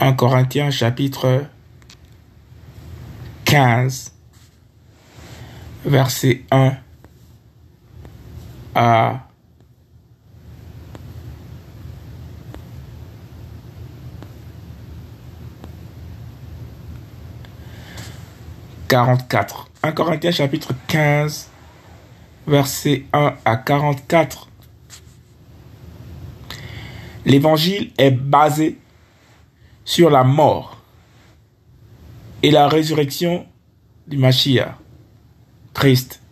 1 Corinthiens chapitre 15, verset 1 à 44. 1 Corinthiens chapitre 15, verset 1 à 44. L'évangile est basé sur la mort et la résurrection du Mashiach, Christ.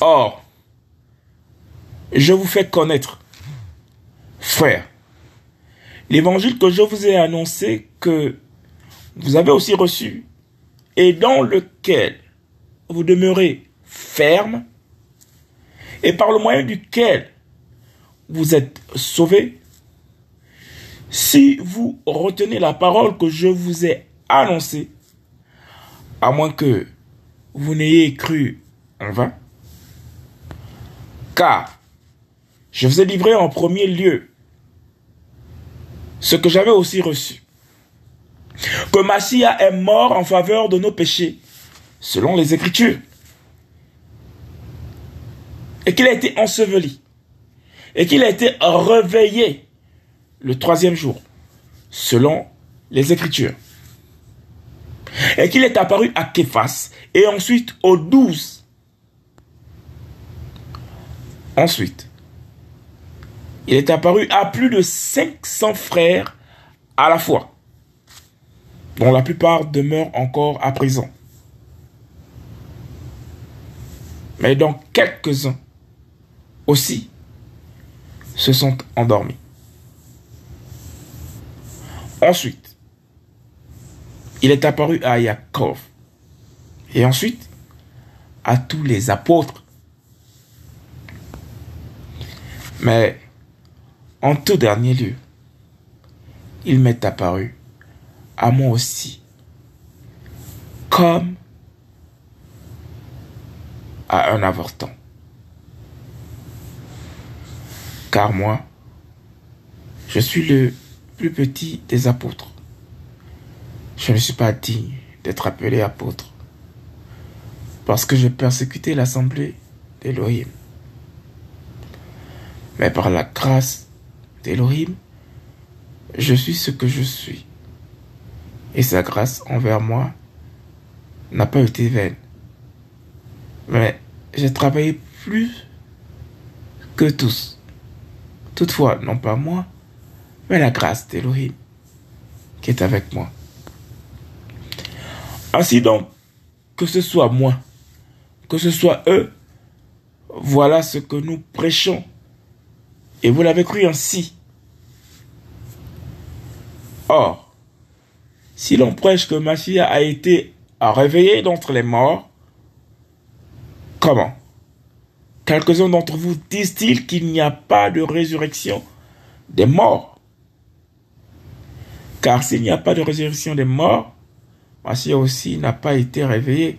Or, je vous fais connaître, frères, l'évangile que je vous ai annoncé que vous avez aussi reçu et dans lequel vous demeurez ferme et par le moyen duquel vous êtes sauvés, si vous retenez la parole que je vous ai annoncée, à moins que vous n'ayez cru en vain, car je vous ai livré en premier lieu ce que j'avais aussi reçu, que Massia est mort en faveur de nos péchés, selon les Écritures, et qu'il a été enseveli, et qu'il a été réveillé le troisième jour, selon les Écritures, et qu'il est apparu à Képhas, et ensuite aux douze. Ensuite, il est apparu à plus de 500 frères à la fois dont la plupart demeurent encore à présent. Mais dont quelques-uns aussi se sont endormis. Ensuite, il est apparu à Yaakov et ensuite à tous les apôtres. Mais en tout dernier lieu, il m'est apparu à moi aussi, comme à un avorton. Car moi, je suis le plus petit des apôtres. Je ne suis pas digne d'être appelé apôtre, parce que j'ai persécuté l'assemblée d'Elohim. Mais par la grâce d'Elohim, je suis ce que je suis et sa grâce envers moi n'a pas été vaine. Mais j'ai travaillé plus que tous. Toutefois, non pas moi, mais la grâce d'Elohim qui est avec moi. Ainsi donc, que ce soit moi, que ce soit eux, voilà ce que nous prêchons. Et vous l'avez cru ainsi. Or, si l'on prêche que Machia a été réveillé d'entre les morts, comment? Quelques-uns d'entre vous disent-ils qu'il n'y a pas de résurrection des morts? Car s'il n'y a pas de résurrection des morts, Massia aussi n'a pas été réveillé.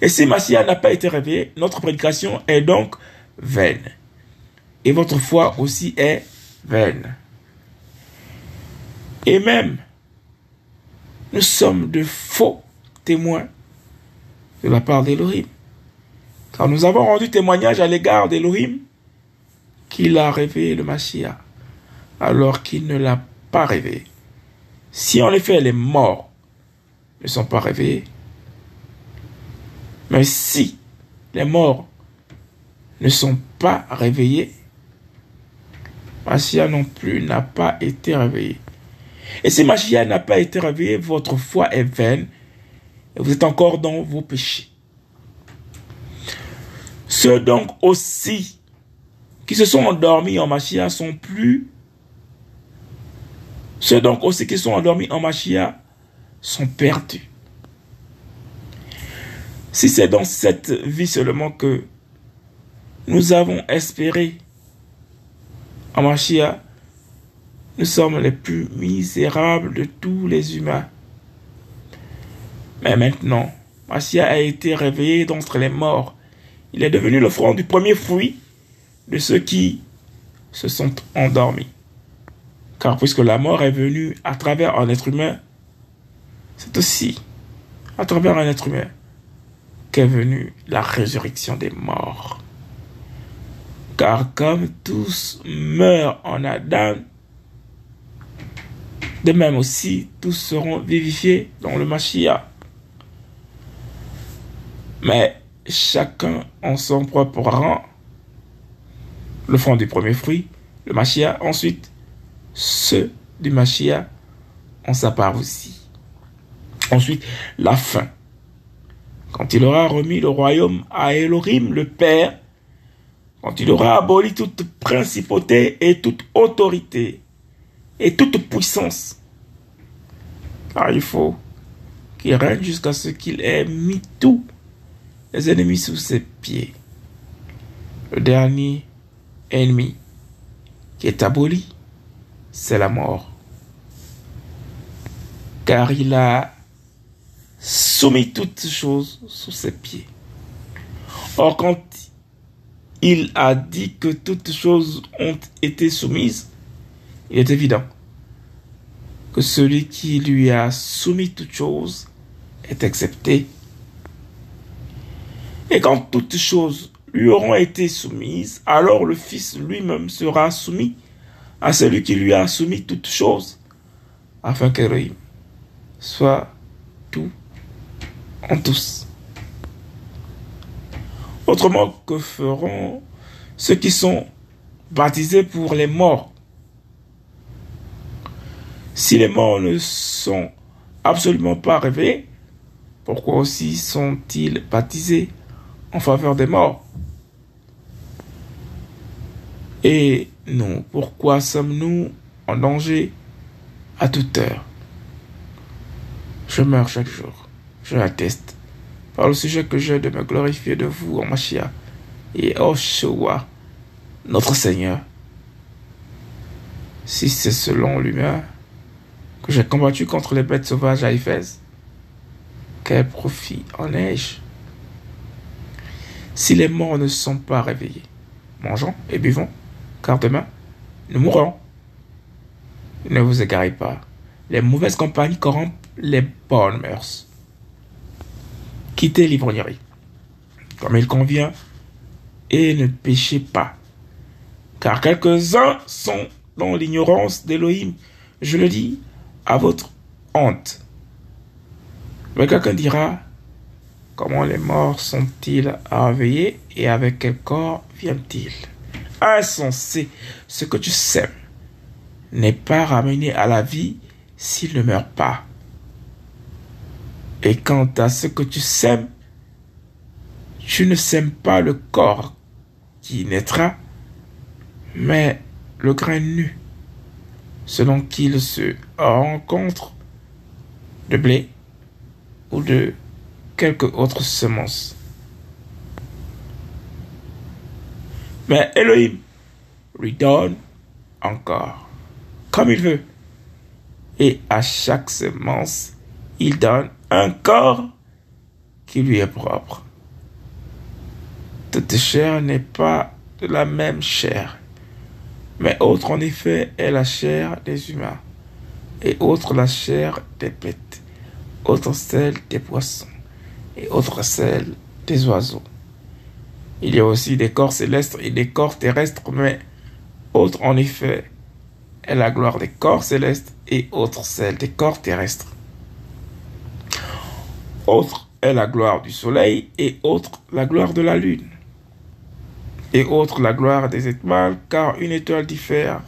Et si Massia n'a pas été réveillé, notre prédication est donc vaine. Et votre foi aussi est vaine. Et même, nous sommes de faux témoins de la part d'Elohim. Car nous avons rendu témoignage à l'égard d'Elohim qu'il a réveillé le Mashiach, alors qu'il ne l'a pas réveillé. Si en effet les morts ne sont pas réveillés, mais si les morts ne sont pas réveillés, Mashiach non plus n'a pas été réveillé. Et si Mashiach n'a pas été réveillé, votre foi est vaine et vous êtes encore dans vos péchés. Ceux donc aussi qui se sont endormis en Mashiach sont plus. Ceux donc aussi qui sont endormis en Mashiach sont perdus. Si c'est dans cette vie seulement que nous avons espéré en Mashiach, nous sommes les plus misérables de tous les humains. Mais maintenant, Massia a été réveillé d'entre les morts. Il est devenu le front du premier fruit de ceux qui se sont endormis. Car puisque la mort est venue à travers un être humain, c'est aussi à travers un être humain qu'est venue la résurrection des morts. Car comme tous meurent en Adam, de même aussi tous seront vivifiés dans le Mashiach. Mais chacun en son propre rang, le front du premier fruit, le Mashiach, ensuite ceux du Mashiach en sa part aussi. Ensuite, la fin. Quand il aura remis le royaume à Elohim, le Père, quand il aura aboli toute principauté et toute autorité et toute puissance. Car il faut qu'il règne jusqu'à ce qu'il ait mis tous les ennemis sous ses pieds. Le dernier ennemi qui est aboli, c'est la mort. Car il a soumis toutes choses sous ses pieds. Or, quand il a dit que toutes choses ont été soumises, il est évident que celui qui lui a soumis toutes choses est accepté. Et quand toutes choses lui auront été soumises, alors le Fils lui-même sera soumis à celui qui lui a soumis toutes choses, afin qu'Elohim soit tout en tous. Autrement, que feront ceux qui sont baptisés pour les morts? Si les morts ne sont absolument pas réveillés, pourquoi aussi sont-ils baptisés en faveur des morts? Et nous, pourquoi sommes-nous en danger à toute heure? Je meurs chaque jour, je l'atteste, par le sujet que j'ai de me glorifier de vous en Machia et Shoah, notre Seigneur. Si c'est selon l'humain que j'ai combattu contre les bêtes sauvages à Éphèse, quel profit en ai-je? Si les morts ne sont pas réveillés, mangeons et buvons car demain, nous mourrons. Ne vous égarez pas. Les mauvaises compagnies corrompent les bonnes mœurs. Quittez l'ivrognerie, comme il convient, et ne péchez pas. Car quelques-uns sont dans l'ignorance d'Élohim. Je le dis à votre honte. Mais quelqu'un dira, comment les morts sont-ils réveillés et avec quel corps viennent-ils? Insensé. Ce que tu sèmes n'est pas ramené à la vie s'il ne meurt pas. Et quant à ce que tu sèmes, tu ne sèmes pas le corps qui naîtra, mais le grain nu, selon qu'il se rencontre de blé ou de quelque autre semence. Mais Elohim lui donne encore, comme il veut. Et à chaque semence, il donne un corps qui lui est propre. Toute chair n'est pas de la même chair, mais autre en effet est la chair des humains, et autre la chair des bêtes, autre celle des poissons, et autre celle des oiseaux. Il y a aussi des corps célestes et des corps terrestres, mais autre en effet est la gloire des corps célestes et autre celle des corps terrestres. Autre est la gloire du soleil et autre la gloire de la lune. Et autre la gloire des étoiles, car une étoile diffère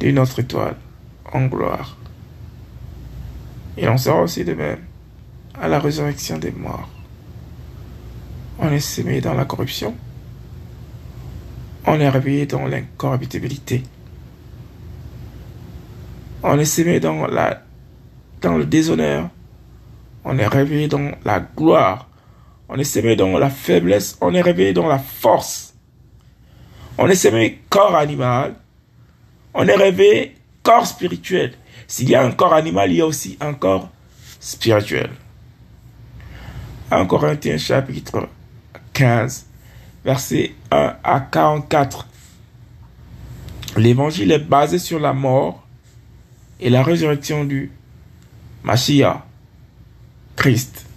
d'une autre étoile en gloire. Et on sera aussi de même à la résurrection des morts on est sémé dans la corruption, on est réveillé dans l'incorruptibilité, on est sémé dans, la, dans le déshonneur, on est réveillé dans la gloire, on est sémé dans la faiblesse, on est réveillé dans la force, on est sémé corps animal, on est réveillé corps spirituel. S'il y a un corps animal, il y a aussi un corps spirituel. 1 Corinthiens chapitre 15, versets 1 à 44. l'évangile est basé sur la mort et la résurrection du Mashiach, Christ.